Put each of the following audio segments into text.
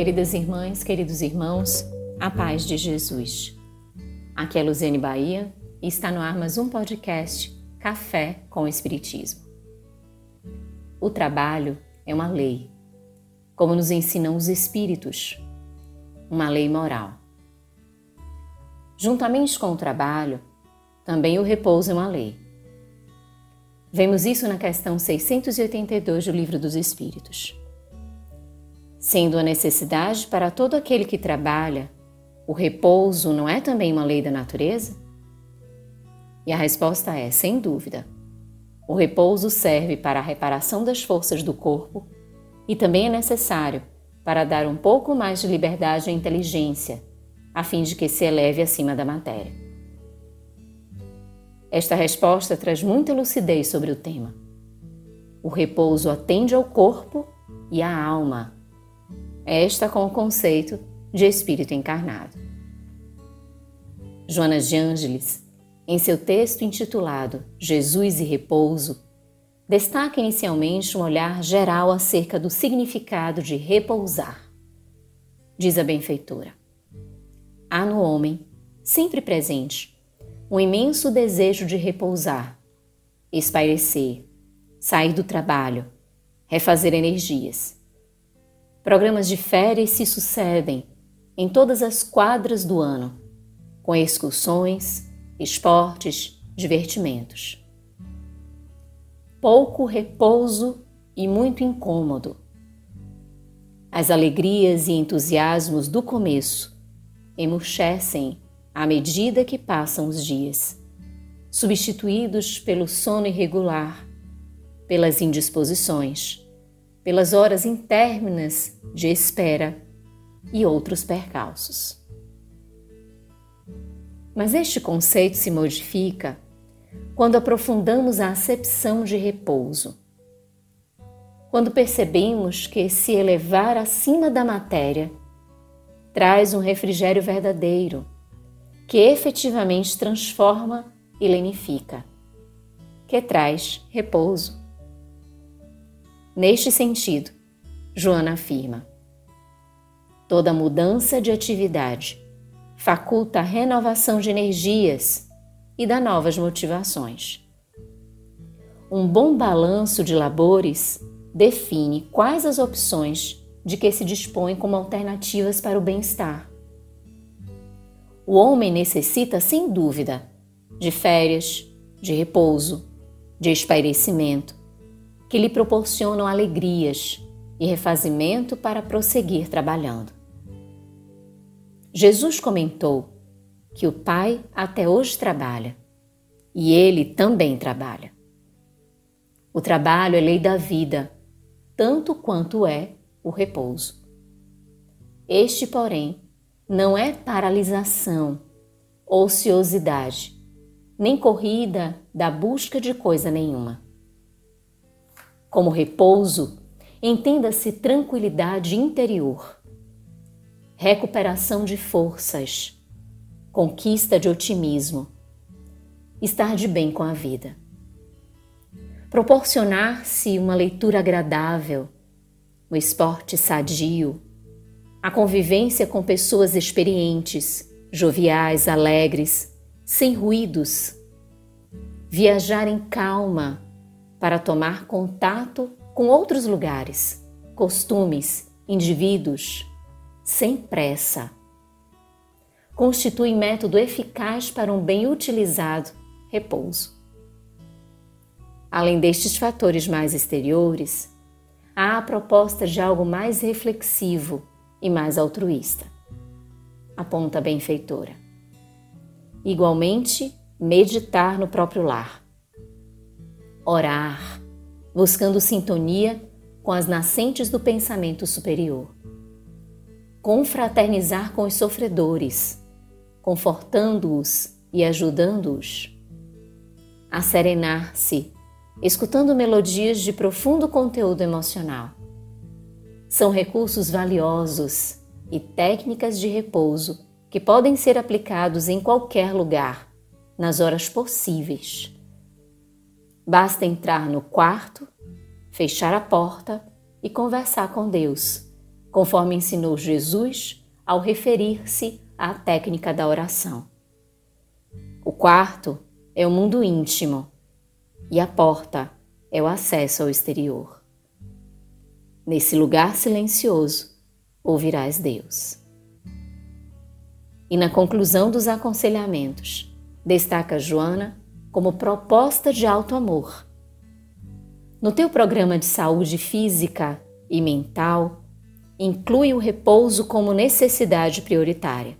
Queridas irmãs, queridos irmãos, a paz de Jesus. Aqui é Luziane Bahia e está no ar mais um podcast Café com Espiritismo. O trabalho é uma lei, como nos ensinam os Espíritos, uma lei moral. Juntamente com o trabalho, também o repouso é uma lei. Vemos isso na questão 682 do Livro dos Espíritos. Sendo a necessidade para todo aquele que trabalha, o repouso não é também uma lei da natureza? E a resposta é: sem dúvida. O repouso serve para a reparação das forças do corpo e também é necessário para dar um pouco mais de liberdade à inteligência, a fim de que se eleve acima da matéria. Esta resposta traz muita lucidez sobre o tema. O repouso atende ao corpo e à alma esta com o conceito de espírito encarnado. Joana de Ângeles, em seu texto intitulado Jesus e Repouso, destaca inicialmente um olhar geral acerca do significado de repousar. Diz a benfeitora: Há no homem, sempre presente, um imenso desejo de repousar, espairecer, sair do trabalho, refazer energias Programas de férias se sucedem em todas as quadras do ano, com excursões, esportes, divertimentos. Pouco repouso e muito incômodo. As alegrias e entusiasmos do começo emurchecem à medida que passam os dias, substituídos pelo sono irregular, pelas indisposições pelas horas interminas de espera e outros percalços. Mas este conceito se modifica quando aprofundamos a acepção de repouso. Quando percebemos que se elevar acima da matéria traz um refrigério verdadeiro, que efetivamente transforma e lenifica, que traz repouso. Neste sentido, Joana afirma: toda mudança de atividade faculta a renovação de energias e dá novas motivações. Um bom balanço de labores define quais as opções de que se dispõe como alternativas para o bem-estar. O homem necessita, sem dúvida, de férias, de repouso, de espairecimento, que lhe proporcionam alegrias e refazimento para prosseguir trabalhando. Jesus comentou que o Pai até hoje trabalha e ele também trabalha. O trabalho é lei da vida, tanto quanto é o repouso. Este, porém, não é paralisação, ociosidade, nem corrida da busca de coisa nenhuma. Como repouso, entenda-se tranquilidade interior, recuperação de forças, conquista de otimismo, estar de bem com a vida. Proporcionar-se uma leitura agradável, o esporte sadio, a convivência com pessoas experientes, joviais, alegres, sem ruídos. Viajar em calma, para tomar contato com outros lugares, costumes, indivíduos, sem pressa. Constitui método eficaz para um bem utilizado repouso. Além destes fatores mais exteriores, há a proposta de algo mais reflexivo e mais altruísta. Aponta a benfeitora. Igualmente, meditar no próprio lar orar, buscando sintonia com as nascentes do pensamento superior. Confraternizar com os sofredores, confortando-os e ajudando-os. Acerenar-se, escutando melodias de profundo conteúdo emocional. São recursos valiosos e técnicas de repouso que podem ser aplicados em qualquer lugar, nas horas possíveis Basta entrar no quarto, fechar a porta e conversar com Deus, conforme ensinou Jesus ao referir-se à técnica da oração. O quarto é o mundo íntimo e a porta é o acesso ao exterior. Nesse lugar silencioso ouvirás Deus. E na conclusão dos aconselhamentos, destaca Joana como proposta de alto amor. No teu programa de saúde física e mental, inclui o repouso como necessidade prioritária.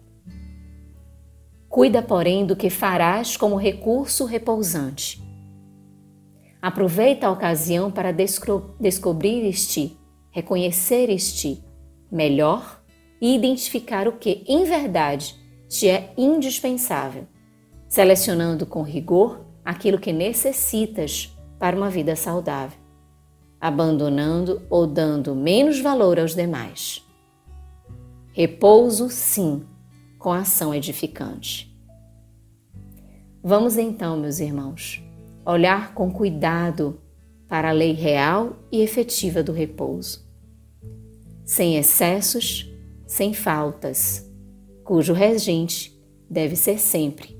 Cuida, porém, do que farás como recurso repousante. Aproveita a ocasião para descobrir este, reconhecer este melhor e identificar o que, em verdade, te é indispensável, selecionando com rigor aquilo que necessitas para uma vida saudável, abandonando ou dando menos valor aos demais. Repouso, sim, com ação edificante. Vamos então, meus irmãos, olhar com cuidado para a lei real e efetiva do repouso. Sem excessos, sem faltas, cujo regente deve ser sempre